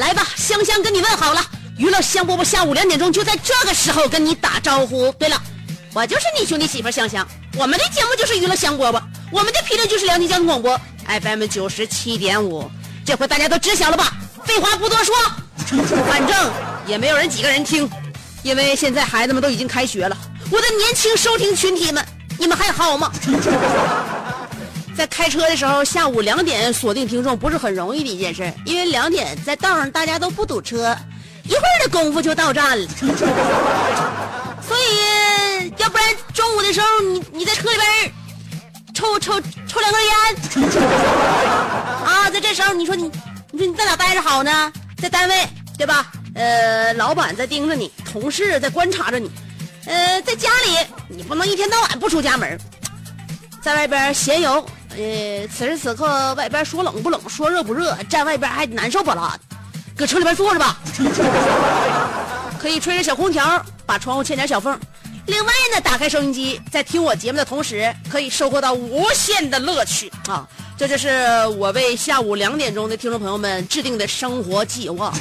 来吧香香跟你问好了，娱乐香饽饽下午两点钟就在这个时候跟你打招呼。对了，我就是你兄弟媳妇香香，我们的节目就是娱乐香饽饽，我们的频率就是辽宁交通广播 FM 九十七点五，这回大家都知晓了吧？废话不多说，反正也没有人几个人听，因为现在孩子们都已经开学了。我的年轻收听群体们，你们还好吗？在开车的时候，下午两点锁定听众不是很容易的一件事，因为两点在道上大家都不堵车，一会儿的功夫就到站了。所以，要不然中午的时候，你你在车里边抽抽抽两根烟啊，在这时候你说你你说你在哪待着好呢？在单位对吧？呃，老板在盯着你，同事在观察着你，呃，在家里你不能一天到晚不出家门，在外边闲游。呃，此时此刻外边说冷不冷，说热不热，站外边还难受不啦？搁车里边坐着吧，可以吹着小空调，把窗户嵌点小缝。另外呢，打开收音机，在听我节目的同时，可以收获到无限的乐趣啊！这就是我为下午两点钟的听众朋友们制定的生活计划。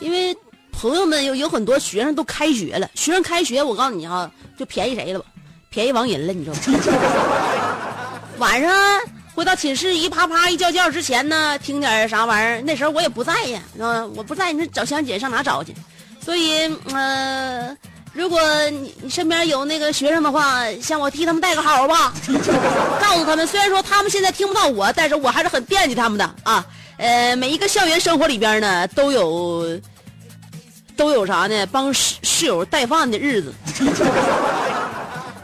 因为朋友们有有很多学生都开学了，学生开学，我告诉你哈，就便宜谁了吧？便宜王银了，你知道吗？晚上回到寝室一啪啪一觉觉之前呢，听点啥玩意儿？那时候我也不在呀，啊，我不在，你说找香姐上哪找去？所以，呃，如果你你身边有那个学生的话，向我替他们带个好吧，告诉他们，虽然说他们现在听不到我，但是我还是很惦记他们的啊。呃，每一个校园生活里边呢，都有都有啥呢？帮室室友带饭的日子。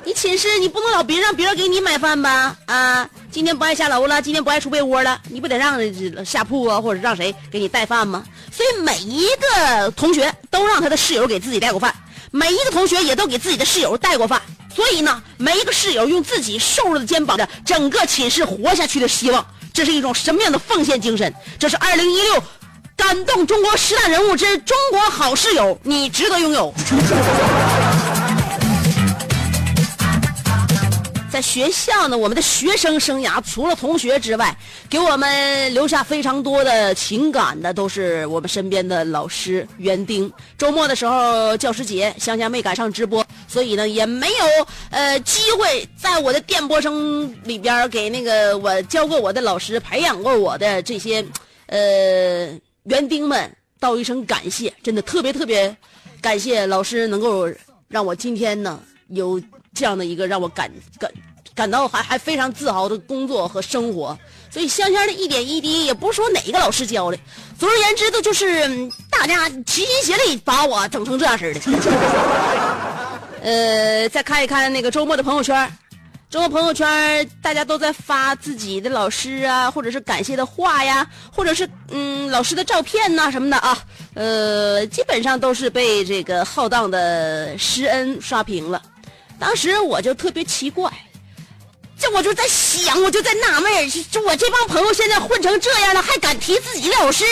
你寝室你不能老别让别人给你买饭吧？啊，今天不爱下楼了，今天不爱出被窝了，你不得让下铺啊，或者让谁给你带饭吗？所以每一个同学都让他的室友给自己带过饭，每一个同学也都给自己的室友带过饭。所以呢，每一个室友用自己瘦弱的肩膀的整个寝室活下去的希望，这是一种什么样的奉献精神？这是二零一六感动中国十大人物之中国好室友，你值得拥有。在学校呢，我们的学生生涯除了同学之外，给我们留下非常多的情感的，都是我们身边的老师园丁。周末的时候，教师节，香香没赶上直播，所以呢，也没有呃机会在我的电波声里边给那个我教过我的老师、培养过我的这些呃园丁们道一声感谢。真的特别特别感谢老师能够让我今天呢有。这样的一个让我感感感到还还非常自豪的工作和生活，所以香香的一点一滴也不是说哪个老师教的，总而言之，都就是大家齐心协力把我整成这样式的。呃，再看一看那个周末的朋友圈，周末朋友圈大家都在发自己的老师啊，或者是感谢的话呀，或者是嗯老师的照片呐什么的啊，呃，基本上都是被这个浩荡的施恩刷屏了。当时我就特别奇怪，这我就在想，我就在纳闷就我这帮朋友现在混成这样了，还敢提自己的老师？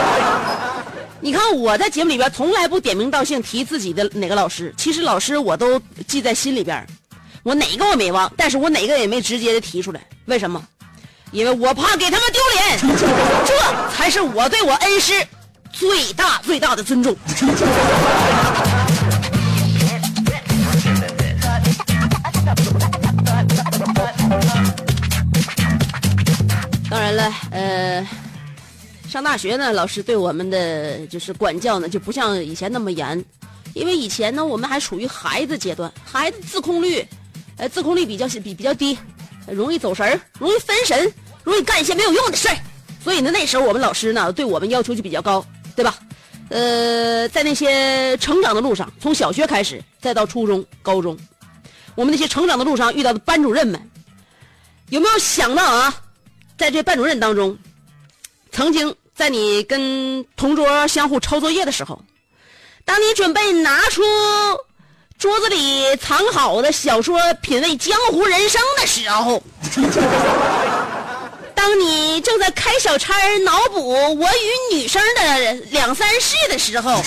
你看我在节目里边从来不点名道姓提自己的哪个老师，其实老师我都记在心里边，我哪个我没忘，但是我哪个也没直接的提出来。为什么？因为我怕给他们丢脸，这才是我对我恩师最大最大的尊重。当然了，呃，上大学呢，老师对我们的就是管教呢，就不像以前那么严，因为以前呢，我们还处于孩子阶段，孩子自控力，呃，自控力比较比比较低，容易走神儿，容易分神，容易干一些没有用的事。所以呢，那时候我们老师呢，对我们要求就比较高，对吧？呃，在那些成长的路上，从小学开始，再到初中、高中，我们那些成长的路上遇到的班主任们，有没有想到啊？在这班主任当中，曾经在你跟同桌相互抄作业的时候，当你准备拿出桌子里藏好的小说品味江湖人生的时候。当你正在开小差脑补我与女生的两三事的时候，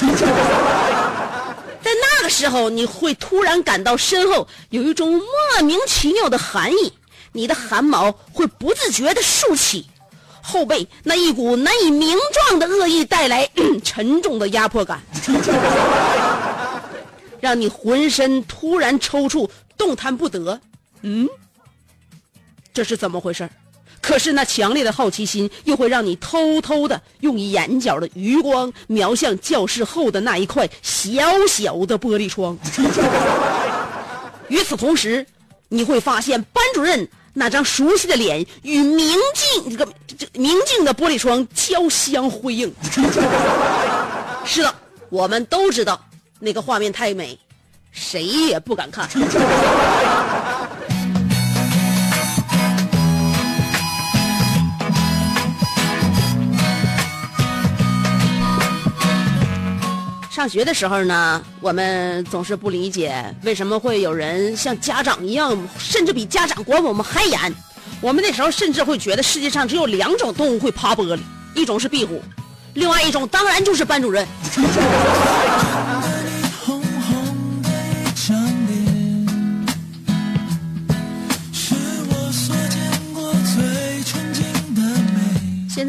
在那个时候，你会突然感到身后有一种莫名其妙的寒意，你的汗毛会不自觉地竖起，后背那一股难以名状的恶意带来 沉重的压迫感，让你浑身突然抽搐，动弹不得。嗯，这是怎么回事？可是那强烈的好奇心又会让你偷偷的用眼角的余光瞄向教室后的那一块小小的玻璃窗。与此同时，你会发现班主任那张熟悉的脸与明镜这个这明镜的玻璃窗交相辉映。是的，我们都知道那个画面太美，谁也不敢看。上学的时候呢，我们总是不理解为什么会有人像家长一样，甚至比家长管我们还严。我们那时候甚至会觉得世界上只有两种动物会爬玻璃，一种是壁虎，另外一种当然就是班主任。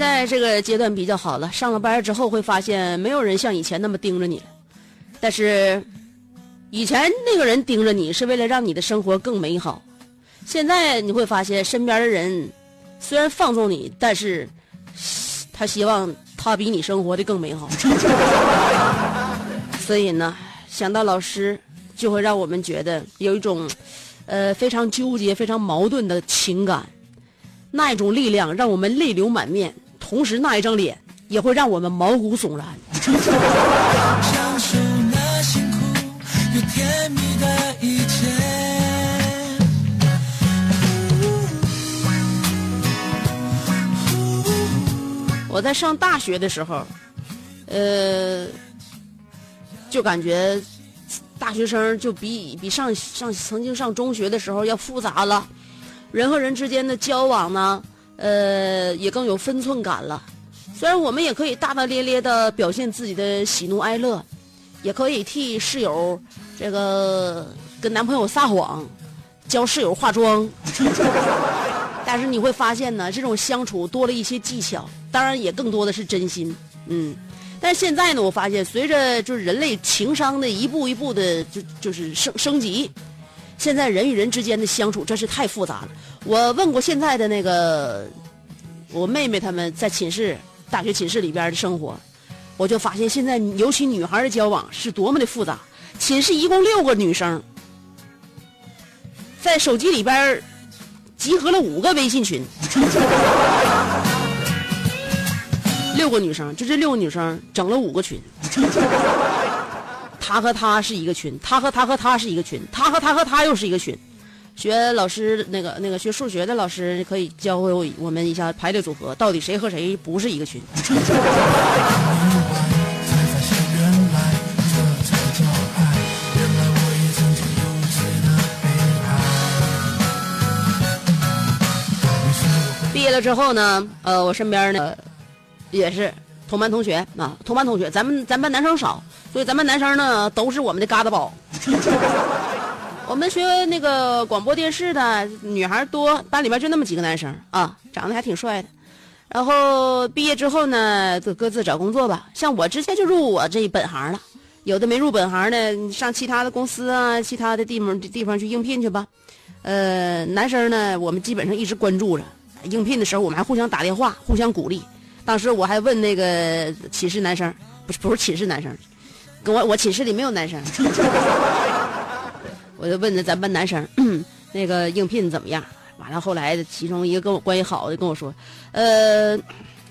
在这个阶段比较好了，上了班之后会发现没有人像以前那么盯着你了。但是，以前那个人盯着你是为了让你的生活更美好，现在你会发现身边的人虽然放纵你，但是他希望他比你生活的更美好。所以呢，想到老师，就会让我们觉得有一种呃非常纠结、非常矛盾的情感。那一种力量让我们泪流满面，同时那一张脸也会让我们毛骨悚然。我在上大学的时候，呃，就感觉大学生就比比上上曾经上中学的时候要复杂了，人和人之间的交往呢，呃，也更有分寸感了。虽然我们也可以大大咧咧的表现自己的喜怒哀乐，也可以替室友这个跟男朋友撒谎，教室友化妆。但是你会发现呢，这种相处多了一些技巧，当然也更多的是真心。嗯，但现在呢，我发现随着就是人类情商的一步一步的就就是升升级，现在人与人之间的相处真是太复杂了。我问过现在的那个我妹妹他们在寝室大学寝室里边的生活，我就发现现在尤其女孩的交往是多么的复杂。寝室一共六个女生，在手机里边集合了五个微信群，六个女生，就这六个女生整了五个群。她和她是一个群，她和她和她是一个群，她和她和她又是一个群。学老师那个那个学数学的老师可以教会我我们一下排列组合，到底谁和谁不是一个群？毕业了之后呢，呃，我身边呢也是同班同学啊，同班同学，咱们咱班男生少，所以咱班男生呢都是我们的疙瘩包。我们学那个广播电视的女孩多，班里边就那么几个男生啊，长得还挺帅的。然后毕业之后呢，就各自找工作吧。像我之前就入我这一本行了，有的没入本行的，上其他的公司啊，其他的地方地方去应聘去吧。呃，男生呢，我们基本上一直关注着，应聘的时候我们还互相打电话，互相鼓励。当时我还问那个寝室男生，不是不是寝室男生，跟我我寝室里没有男生，我就问着咱班男生，那个应聘怎么样？完了后来其中一个跟我关系好的跟我说，呃，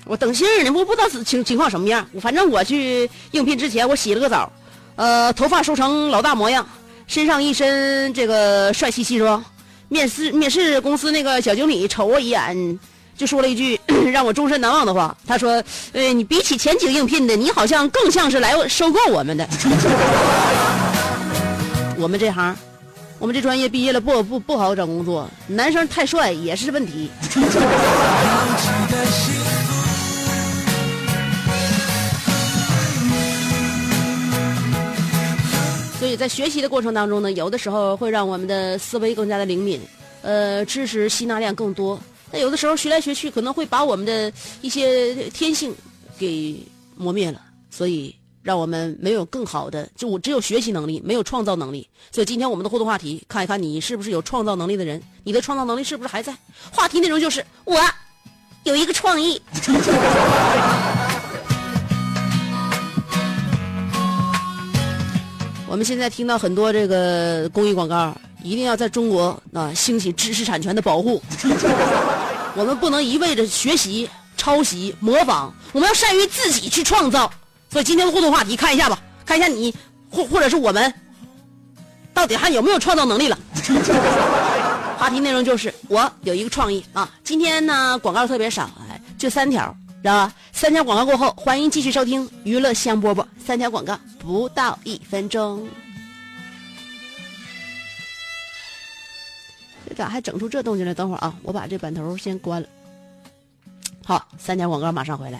我等信儿呢，我不知道情情况什么样。反正我去应聘之前，我洗了个澡，呃，头发梳成老大模样，身上一身这个帅气西装。面试面试公司那个小经理瞅我一眼，就说了一句 让我终身难忘的话。他说：“呃，你比起前几个应聘的，你好像更像是来收购我们的。我们这行，我们这专业毕业了不不不好找工作，男生太帅也是问题。”所以在学习的过程当中呢，有的时候会让我们的思维更加的灵敏，呃，知识吸纳量更多。但有的时候学来学去，可能会把我们的一些天性给磨灭了。所以让我们没有更好的，就我只有学习能力，没有创造能力。所以今天我们的互动话题，看一看你是不是有创造能力的人，你的创造能力是不是还在？话题内容就是我有一个创意。我们现在听到很多这个公益广告，一定要在中国啊兴起知识产权的保护。我们不能一味的学习、抄袭、模仿，我们要善于自己去创造。所以今天的互动话题，看一下吧，看一下你或或者是我们，到底还有没有创造能力了？话题内容就是我有一个创意啊。今天呢广告特别少，哎，就三条。知道吧？三条广告过后，欢迎继续收听娱乐香饽饽。三条广告不到一分钟，这咋还整出这动静来？等会儿啊，我把这版头先关了。好，三条广告马上回来。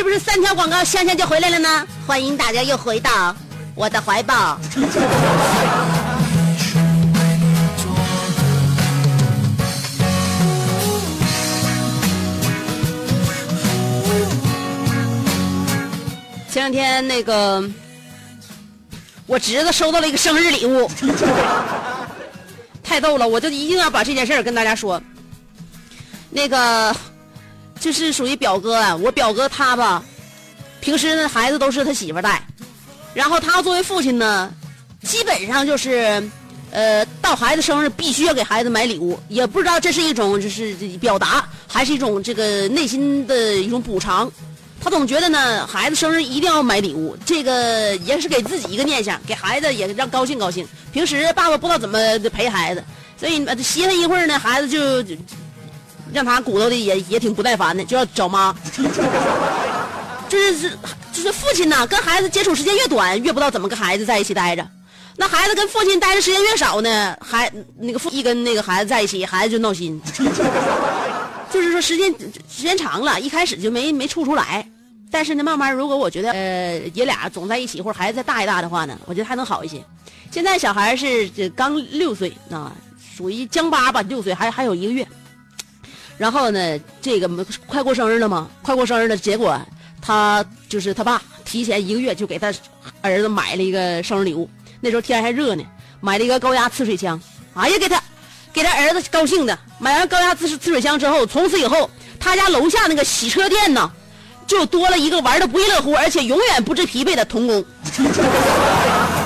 是不是三条广告，香香就回来了呢？欢迎大家又回到我的怀抱。前两天那个，我侄子收到了一个生日礼物，太逗了，我就一定要把这件事跟大家说。那个。就是属于表哥，我表哥他吧，平时呢孩子都是他媳妇带，然后他作为父亲呢，基本上就是，呃，到孩子生日必须要给孩子买礼物，也不知道这是一种就是表达，还是一种这个内心的一种补偿。他总觉得呢，孩子生日一定要买礼物，这个也是给自己一个念想，给孩子也让高兴高兴。平时爸爸不知道怎么陪孩子，所以歇他一会儿呢，孩子就。让他骨头的也也挺不耐烦的，就要找妈。就是是就是父亲呢，跟孩子接触时间越短，越不知道怎么跟孩子在一起待着。那孩子跟父亲待的时间越少呢，孩那个父一跟那个孩子在一起，孩子就闹心。就是说时间时间长了，一开始就没没处出来。但是呢，慢慢如果我觉得呃爷俩总在一起，或者孩子再大一大的话呢，我觉得还能好一些。现在小孩是这刚六岁啊，属于将八吧，六岁还还有一个月。然后呢，这个快过生日了嘛，快过生日了，结果他就是他爸提前一个月就给他儿子买了一个生日礼物。那时候天还热呢，买了一个高压呲水枪。哎呀，给他给他儿子高兴的，买完高压呲呲水枪之后，从此以后他家楼下那个洗车店呢，就多了一个玩的不亦乐乎，而且永远不知疲惫的童工。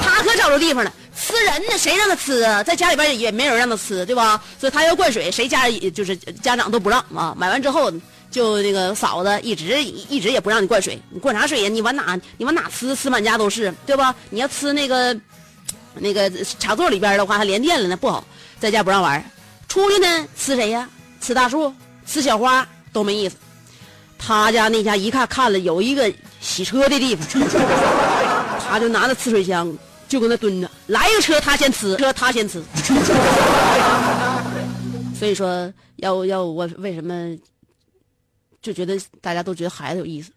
他可找着地方了。吃人呢？谁让他吃啊？在家里边也没人让他吃，对吧？所以他要灌水，谁家就是家长都不让啊。买完之后，就那个嫂子一直一直也不让你灌水，你灌啥水呀？你往哪你往哪吃？吃满家都是，对吧？你要吃那个那个插座里边的话，还连电了呢，不好。在家不让玩，出去呢吃谁呀？吃大树，吃小花都没意思。他家那家一看看了有一个洗车的地方，他就拿着呲水枪。就搁那蹲着，来一个车他先吃，车他先吃。所以说，要要我为什么就觉得大家都觉得孩子有意思，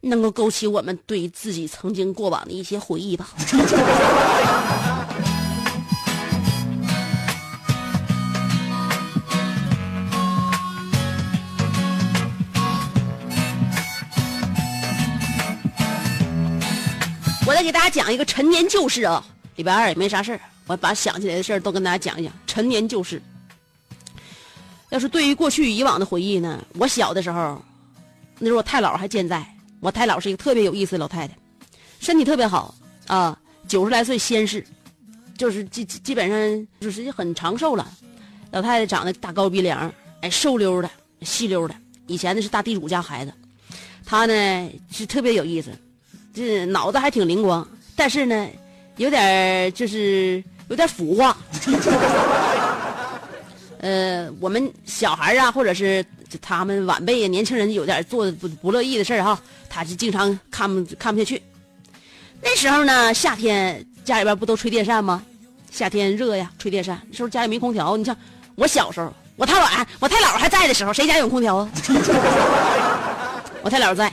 能够勾起我们对自己曾经过往的一些回忆吧。再给大家讲一个陈年旧事啊，礼拜二也没啥事儿，我把想起来的事儿都跟大家讲一讲。陈年旧事，要是对于过去以往的回忆呢，我小的时候，那时候我太姥还健在，我太姥是一个特别有意思的老太太，身体特别好啊，九十来岁仙逝，就是基基本上就是很长寿了。老太太长得大高鼻梁，哎，瘦溜的，细溜的。以前那是大地主家孩子，她呢是特别有意思，这脑子还挺灵光，但是呢，有点就是有点腐化。呃，我们小孩啊，或者是他们晚辈啊、年轻人有点做的不不乐意的事儿哈，他就经常看不看不下去。那时候呢，夏天家里边不都吹电扇吗？夏天热呀，吹电扇。那时候家里没空调，你像我小时候，我太姥我太姥还在的时候，谁家有空调啊？我太姥在，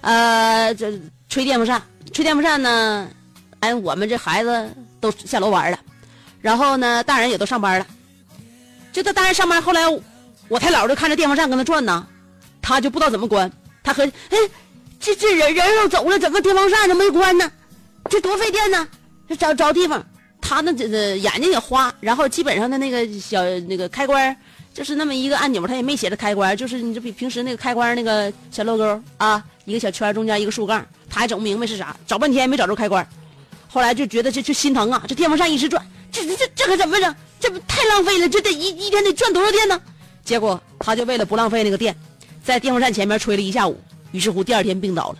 呃，这吹电风扇，吹电风扇呢，哎，我们这孩子都下楼玩了，然后呢，大人也都上班了。就他大人上班，后来我太姥就看着电风扇跟那转呢，他就不知道怎么关。他和哎，这这人人要走了，怎么电风扇都没关呢？这多费电呢！找找地方，他那这这眼睛也花，然后基本上的那个小那个开关，就是那么一个按钮，他也没写着开关，就是你这比平时那个开关那个小漏钩啊，一个小圈中间一个竖杠，他还整不明白是啥，找半天没找着开关。后来就觉得这这心疼啊，这电风扇一直转，这这这这可怎么整？这不太浪费了，这得一一天得赚多少电呢？结果他就为了不浪费那个电，在电风扇前面吹了一下午，于是乎第二天病倒了。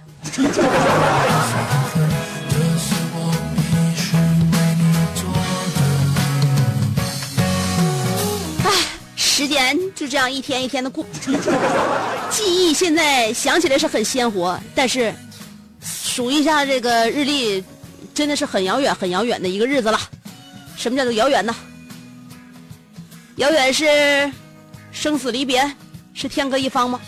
唉，时间就这样一天一天的过，记忆现在想起来是很鲜活，但是数一下这个日历，真的是很遥远、很遥远的一个日子了。什么叫做遥远呢？遥远是生死离别，是天各一方吗？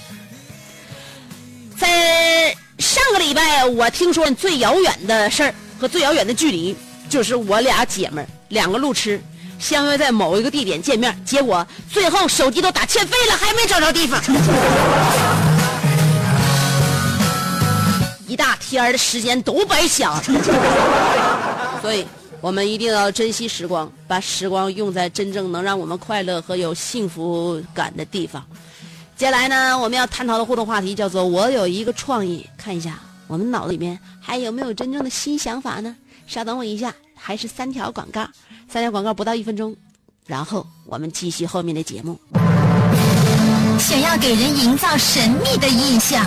在上个礼拜，我听说最遥远的事儿和最遥远的距离，就是我俩姐们儿两个路痴，相约在某一个地点见面，结果最后手机都打欠费了，还没找着地方。一大天儿的时间都白瞎了，所以。我们一定要珍惜时光，把时光用在真正能让我们快乐和有幸福感的地方。接下来呢，我们要探讨的互动话题叫做“我有一个创意”，看一下我们脑子里面还有没有真正的新想法呢？稍等我一下，还是三条广告，三条广告不到一分钟，然后我们继续后面的节目。想要给人营造神秘的印象，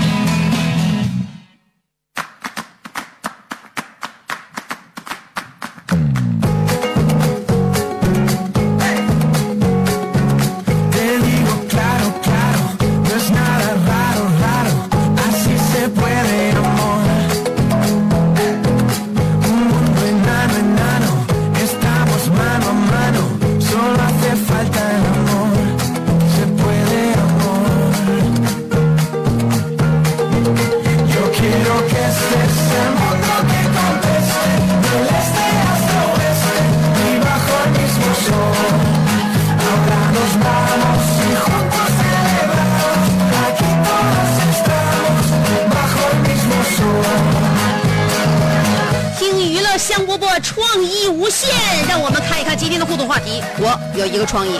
有一个创意。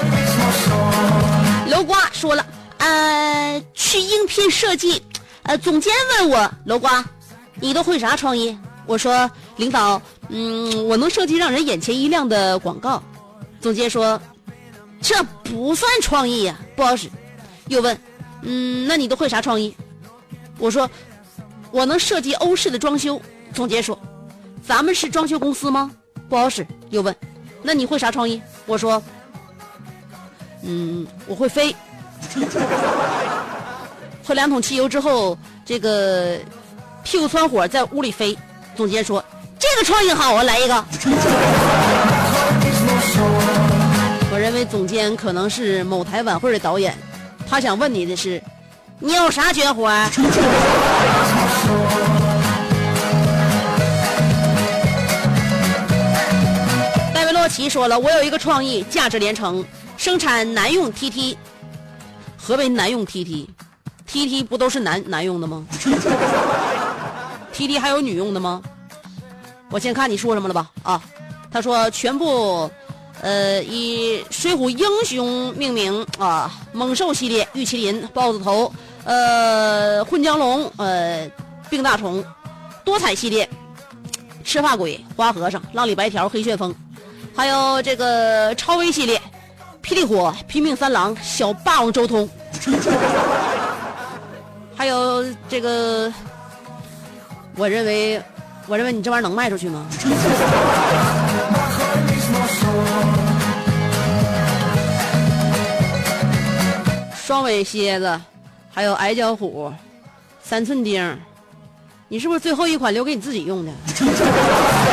楼瓜说了，呃，去应聘设计，呃，总监问我，楼瓜，你都会啥创意？我说，领导，嗯，我能设计让人眼前一亮的广告。总监说，这不算创意呀，不好使。又问，嗯，那你都会啥创意？我说，我能设计欧式的装修。总监说，咱们是装修公司吗？不好使。又问，那你会啥创意？我说，嗯，我会飞。喝两桶汽油之后，这个屁股窜火，在屋里飞。总监说，这个创意好啊，来一个。我认为总监可能是某台晚会的导演，他想问你的是，你有啥绝活？戴维洛奇说了，我有一个创意，价值连城，生产男用 TT。何为男用 TT？TT 不都是男男用的吗？TT 还有女用的吗？我先看你说什么了吧。啊，他说全部，呃，以《水浒英雄》命名啊，猛兽系列，玉麒麟、豹子头，呃，混江龙，呃，病大虫，多彩系列，赤发鬼、花和尚、浪里白条、黑旋风，还有这个超威系列，霹雳火、拼命三郎、小霸王周通，还有这个，我认为。我认为你这玩意儿能卖出去吗？双尾蝎子，还有矮脚虎，三寸钉，你是不是最后一款留给你自己用的？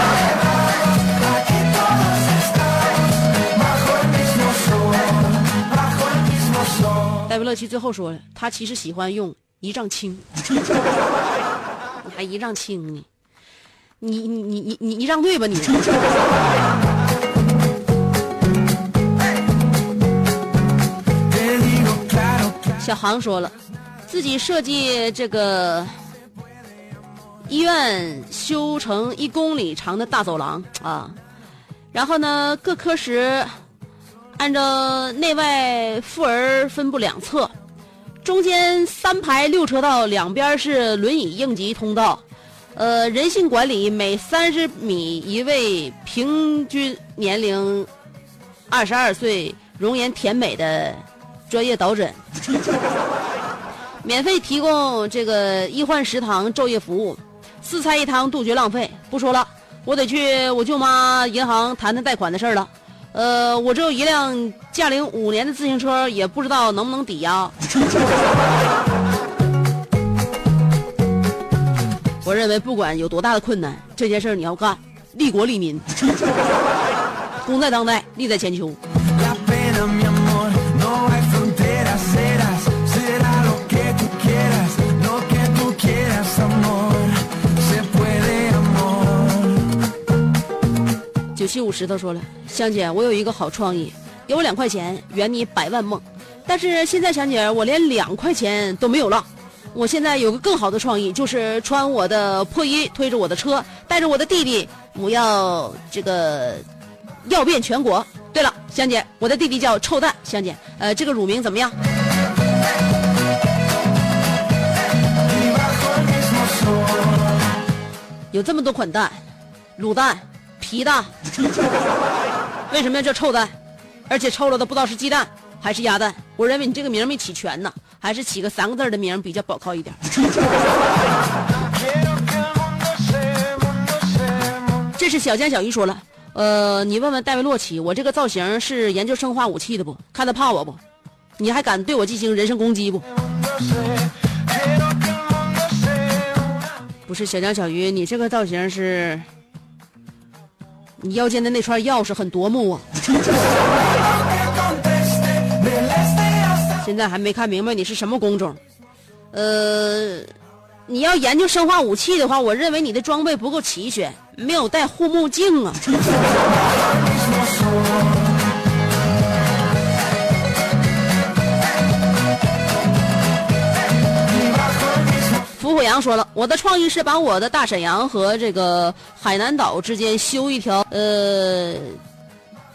乐琪最后说了，他其实喜欢用一丈青，你还一丈青呢？你你你你你你让对吧你？小航说了，自己设计这个医院修成一公里长的大走廊啊，然后呢各科室按照内外妇儿分布两侧，中间三排六车道，两边是轮椅应急通道。呃，人性管理每三十米一位，平均年龄二十二岁，容颜甜美的专业导诊，免费提供这个医患食堂昼夜服务，四菜一汤杜绝浪费。不说了，我得去我舅妈银行谈谈贷款的事儿了。呃，我只有一辆驾龄五年的自行车，也不知道能不能抵押。我认为不管有多大的困难，这件事你要干，利国利民，功在当代，利在千秋。七五十，他说了，香姐，我有一个好创意，给我两块钱，圆你百万梦。但是现在香姐，我连两块钱都没有了。我现在有个更好的创意，就是穿我的破衣，推着我的车，带着我的弟弟，我要这个要遍全国。对了，香姐，我的弟弟叫臭蛋，香姐，呃，这个乳名怎么样？有这么多款蛋，卤蛋、皮蛋，为什么要叫臭蛋？而且臭了的不知道是鸡蛋还是鸭蛋。我认为你这个名没起全呢。还是起个三个字的名比较保靠一点。这是小江小鱼说了，呃，你问问戴维洛奇，我这个造型是研究生化武器的不？看他怕我不？你还敢对我进行人身攻击不？不是小江小鱼，你这个造型是，你腰间的那串钥匙很夺目啊。现在还没看明白你是什么工种，呃，你要研究生化武器的话，我认为你的装备不够齐全，没有带护目镜啊。伏虎阳说了，我的创意是把我的大沈阳和这个海南岛之间修一条呃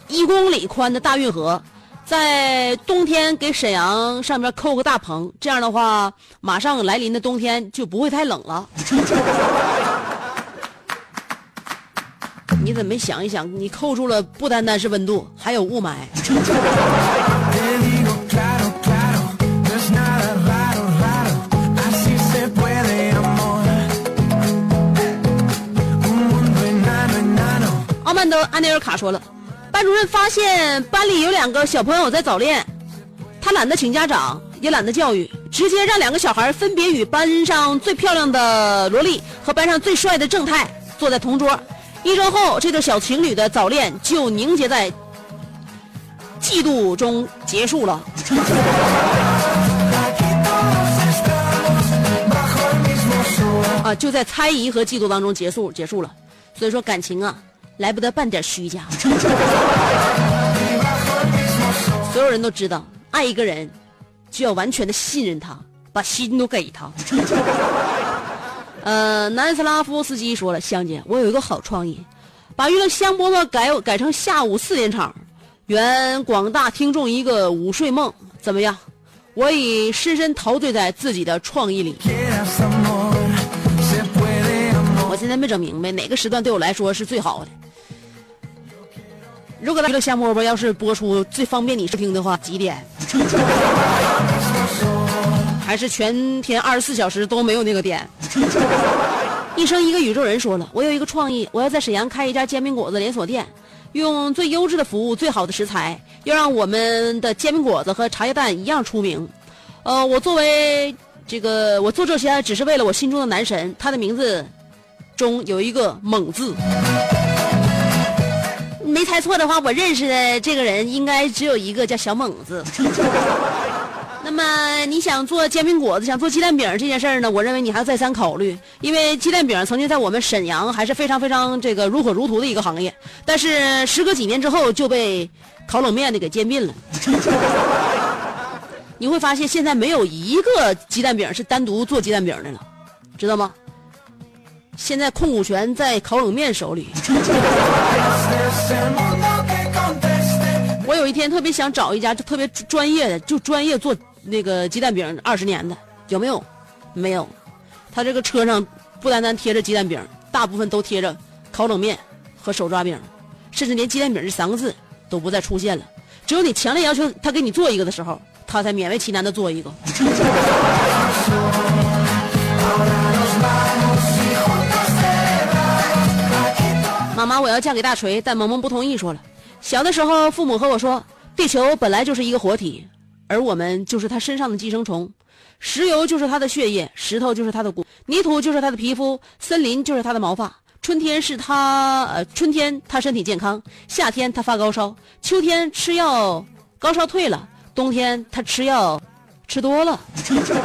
一公里宽的大运河。在冬天给沈阳上面扣个大棚，这样的话，马上来临的冬天就不会太冷了。你怎么没想一想？你扣住了不单单是温度，还有雾霾。的安内尔卡说了，班主任发现班里有两个小朋友在早恋，他懒得请家长，也懒得教育，直接让两个小孩分别与班上最漂亮的萝莉和班上最帅的正太坐在同桌。一周后，这对小情侣的早恋就凝结在嫉妒中结束了。啊，就在猜疑和嫉妒当中结束结束了。所以说感情啊，来不得半点虚假。所有人都知道，爱一个人就要完全的信任他，把心都给他。呃，南斯拉夫斯基说了，香姐，我有一个好创意，把娱乐香饽饽改改成下午四点场，圆广大听众一个午睡梦，怎么样？我已深深陶醉在自己的创意里。现在没整明白哪个时段对我来说是最好的。如果娱乐香饽饽要是播出最方便你收听的话，几点？还是全天二十四小时都没有那个点？一生一个宇宙人说了，我有一个创意，我要在沈阳开一家煎饼果子连锁店，用最优质的服务、最好的食材，要让我们的煎饼果子和茶叶蛋一样出名。呃，我作为这个，我做这些只是为了我心中的男神，他的名字中有一个猛字。没猜错的话，我认识的这个人应该只有一个，叫小猛子。那么你想做煎饼果子，想做鸡蛋饼这件事儿呢？我认为你还要再三考虑，因为鸡蛋饼曾经在我们沈阳还是非常非常这个如火如荼的一个行业，但是时隔几年之后就被烤冷面的给兼并了。你会发现现在没有一个鸡蛋饼是单独做鸡蛋饼的了，知道吗？现在控股权在烤冷面手里。我有一天特别想找一家就特别专业的，就专业做那个鸡蛋饼二十年的，有没有？没有。他这个车上不单单贴着鸡蛋饼，大部分都贴着烤冷面和手抓饼，甚至连鸡蛋饼这三个字都不再出现了。只有你强烈要求他给你做一个的时候，他才勉为其难的做一个。妈，我要嫁给大锤，但萌萌不同意，说了。小的时候，父母和我说，地球本来就是一个活体，而我们就是它身上的寄生虫。石油就是它的血液，石头就是它的骨，泥土就是它的皮肤，森林就是它的毛发。春天是它，呃，春天它身体健康，夏天它发高烧，秋天吃药高烧退了，冬天它吃药吃多了。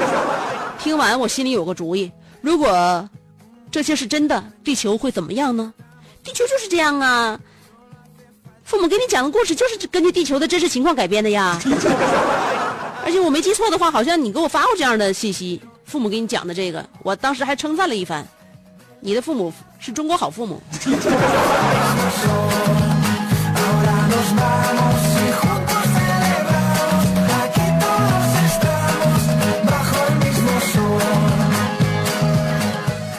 听完我心里有个主意，如果这些是真的，地球会怎么样呢？地球就是这样啊。父母给你讲的故事就是根据地球的真实情况改编的呀，而且我没记错的话，好像你给我发过这样的信息。父母给你讲的这个，我当时还称赞了一番。你的父母是中国好父母。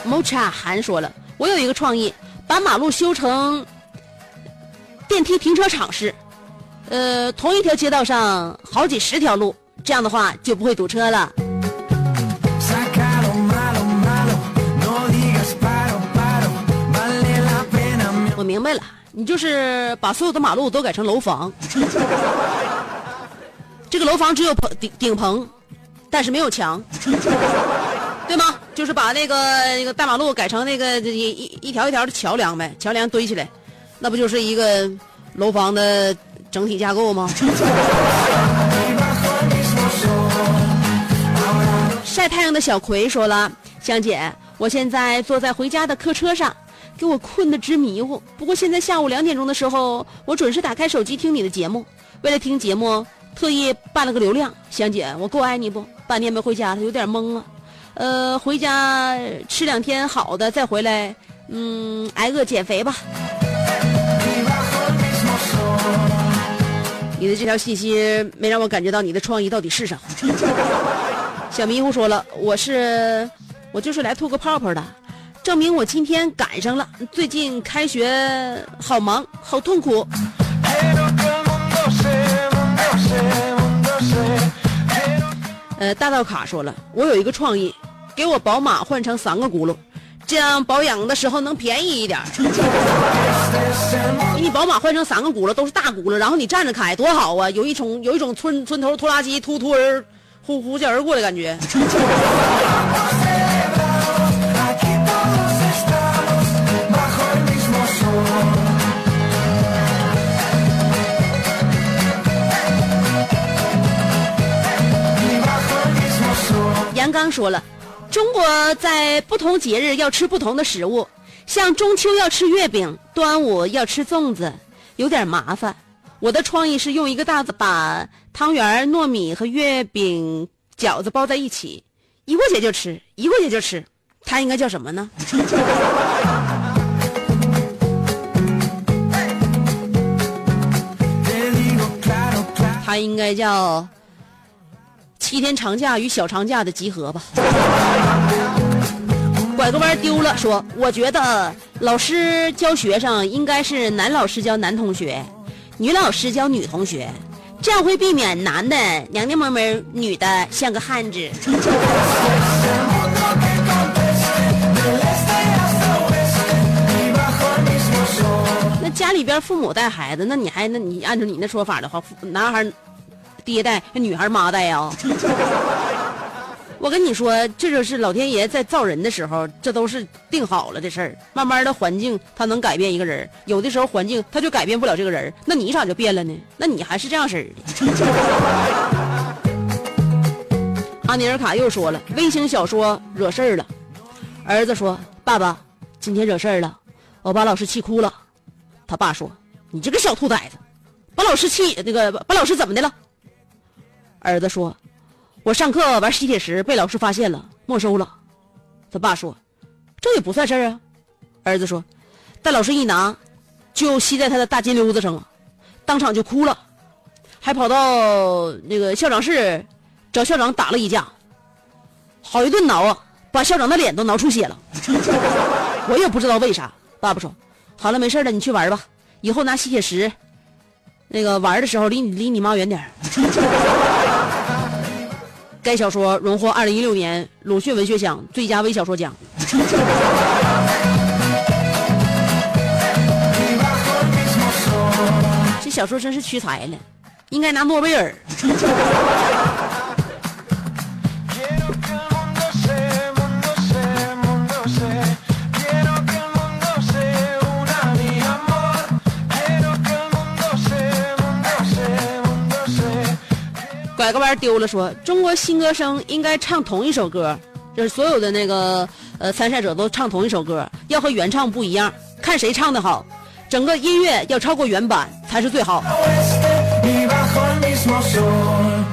Mocha 韩说了，我有一个创意，把马路修成。电梯停车场式，呃，同一条街道上好几十条路，这样的话就不会堵车了。我明白了，你就是把所有的马路都改成楼房，这个楼房只有棚顶顶棚，但是没有墙，对吗？就是把那个那个大马路改成那个一一一条一条的桥梁呗，桥梁堆起来。那不就是一个楼房的整体架构吗？晒太阳的小葵说了：“香姐，我现在坐在回家的客车上，给我困得直迷糊。不过现在下午两点钟的时候，我准时打开手机听你的节目。为了听节目，特意办了个流量。香姐，我够爱你不？半年没回家了，有点懵啊。呃，回家吃两天好的再回来，嗯，挨饿减肥吧。”你的这条信息没让我感觉到你的创意到底是啥。小迷糊说了，我是我就是来吐个泡泡的，证明我今天赶上了。最近开学好忙，好痛苦。呃，大道卡说了，我有一个创意，给我宝马换成三个轱辘，这样保养的时候能便宜一点。给 你宝马换成三个轱辘，都是大轱辘，然后你站着开，多好啊！有一种有一种村村头拖拉机突突而呼呼啸而过的感觉。刚说了，中国在不同节日要吃不同的食物，像中秋要吃月饼，端午要吃粽子，有点麻烦。我的创意是用一个大子把汤圆、糯米和月饼、饺子包在一起，一过节就吃，一过节就吃。它应该叫什么呢？它应该叫七天长假与小长假的集合吧。拐个弯丢了，说我觉得老师教学生应该是男老师教男同学，女老师教女同学，这样会避免男的娘娘们们，女的像个汉子。那家里边父母带孩子，那你还那你按照你那说法的话，男孩爹带，女孩妈带呀？我跟你说，这就是老天爷在造人的时候，这都是定好了的事儿。慢慢的环境它能改变一个人，有的时候环境它就改变不了这个人，那你咋就变了呢？那你还是这样式儿的。阿尼尔卡又说了，微型小说惹事儿了。儿子说：“爸爸，今天惹事儿了，我把老师气哭了。”他爸说：“你这个小兔崽子，把老师气那个把老师怎么的了？”儿子说：“我上课玩吸铁石被老师发现了，没收了。”他爸说：“这也不算事儿啊。”儿子说：“但老师一拿，就吸在他的大金溜子上了，当场就哭了，还跑到那个校长室找校长打了一架，好一顿挠啊，把校长的脸都挠出血了。我也不知道为啥。爸爸说：“好了，没事了，你去玩吧。以后拿吸铁石，那个玩的时候离你离你妈远点儿。”该小说荣获二零一六年鲁迅文学奖最佳微小说奖。这小说真是屈才了，应该拿诺贝尔。拐个弯丢了说，中国新歌声应该唱同一首歌，就是所有的那个呃参赛者都唱同一首歌，要和原唱不一样，看谁唱的好，整个音乐要超过原版才是最好。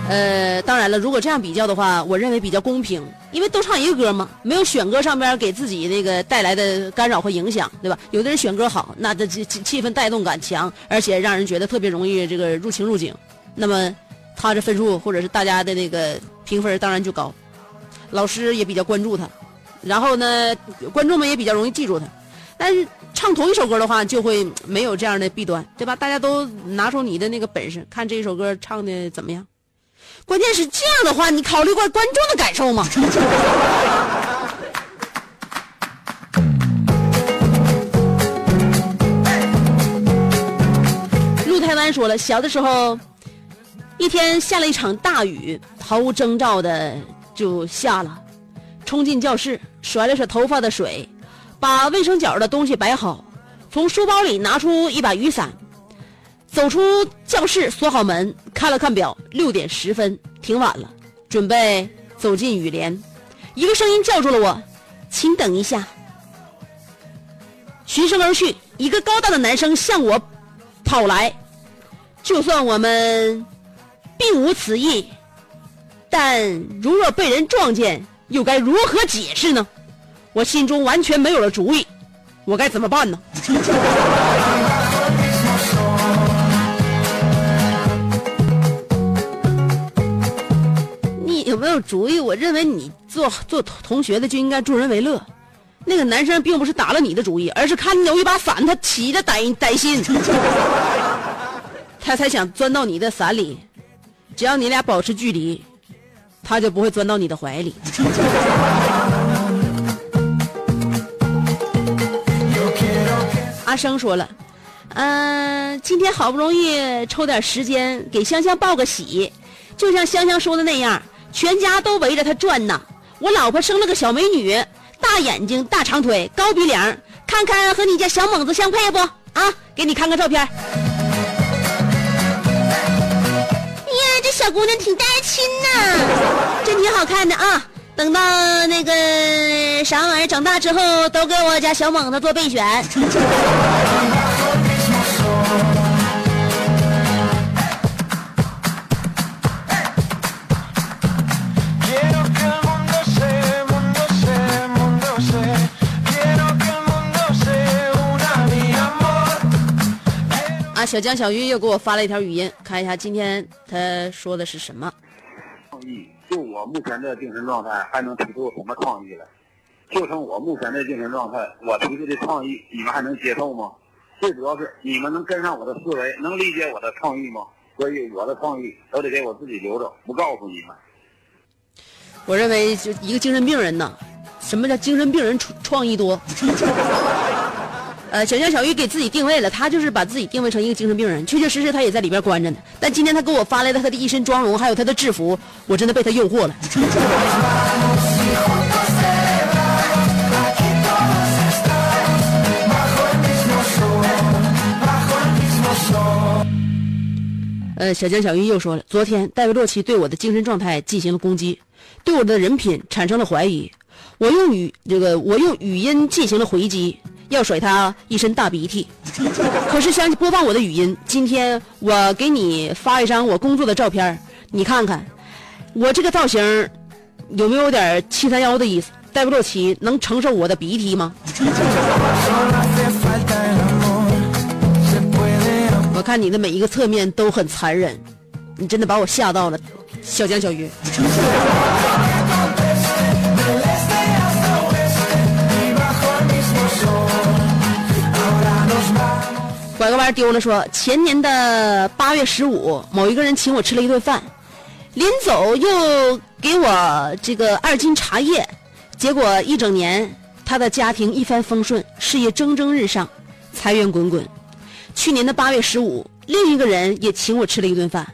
呃，当然了，如果这样比较的话，我认为比较公平，因为都唱一个歌嘛，没有选歌上边给自己那个带来的干扰和影响，对吧？有的人选歌好，那这气气气氛带动感强，而且让人觉得特别容易这个入情入景，那么他这分数或者是大家的那个评分当然就高，老师也比较关注他，然后呢，观众们也比较容易记住他。但是唱同一首歌的话，就会没有这样的弊端，对吧？大家都拿出你的那个本事，看这首歌唱的怎么样。关键是这样的话，你考虑过观众的感受吗？陆台湾说了，小的时候，一天下了一场大雨，毫无征兆的就下了，冲进教室，甩了甩头发的水，把卫生角的东西摆好，从书包里拿出一把雨伞，走出教室，锁好门，看了看表，六点十分，挺晚了，准备走进雨帘。一个声音叫住了我：“请等一下。”循声而去，一个高大的男生向我跑来。就算我们并无此意，但如若被人撞见，又该如何解释呢？我心中完全没有了主意，我该怎么办呢？你有没有主意？我认为你做做同学的就应该助人为乐。那个男生并不是打了你的主意，而是看你有一把伞，他起着歹歹心，他才想钻到你的伞里。只要你俩保持距离，他就不会钻到你的怀里。阿生说了，嗯、今天好不容易抽点时间给香香报个喜，就像香香说的那样，全家都围着她转呢。我老婆生了个小美女，大眼睛、大长腿、高鼻梁，看看和你家小猛子相配不？啊，给你看看照片。小姑娘挺带亲呐，真挺好看的啊。等到那个啥玩意儿长大之后，都给我家小猛子做备选。小江小鱼又给我发了一条语音，看一下今天他说的是什么。创意，就我目前的精神状态，还能提出什么创意来？就剩我目前的精神状态，我提出的创意，你们还能接受吗？最主要是你们能跟上我的思维，能理解我的创意吗？所以我的创意都得给我自己留着，不告诉你们。我认为就一个精神病人呢，什么叫精神病人创创意多？呃，小江小鱼给自己定位了，他就是把自己定位成一个精神病人，确确实实他也在里边关着呢。但今天他给我发来了他的一身妆容，还有他的制服，我真的被他诱惑了。呃，小江小鱼又说了，昨天戴维洛奇对我的精神状态进行了攻击，对我的人品产生了怀疑。我用语这个我用语音进行了回击，要甩他一身大鼻涕。可是想起播放我的语音，今天我给你发一张我工作的照片，你看看，我这个造型有没有点七三幺的意思？戴不洛奇能承受我的鼻涕吗. 我看你的每一个侧面都很残忍，你真的把我吓到了，小江小鱼。拐个弯丢了说，前年的八月十五，某一个人请我吃了一顿饭，临走又给我这个二斤茶叶，结果一整年他的家庭一帆风顺，事业蒸蒸日上，财源滚滚。去年的八月十五，另一个人也请我吃了一顿饭，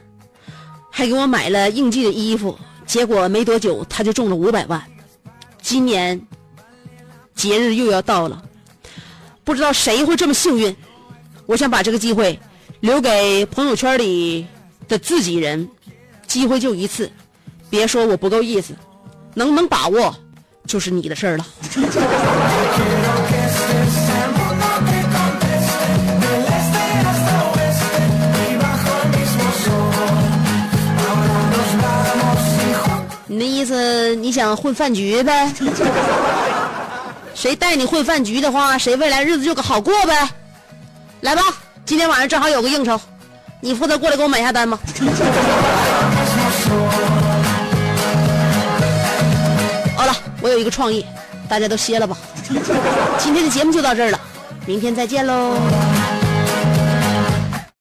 还给我买了应季的衣服，结果没多久他就中了五百万。今年节日又要到了，不知道谁会这么幸运。我想把这个机会留给朋友圈里的自己人，机会就一次，别说我不够意思，能不能把握就是你的事儿了。你的意思，你想混饭局呗？谁带你混饭局的话，谁未来日子就好过呗？来吧，今天晚上正好有个应酬，你负责过来给我买下单吧。好了，我有一个创意，大家都歇了吧。今天的节目就到这儿了，明天再见喽。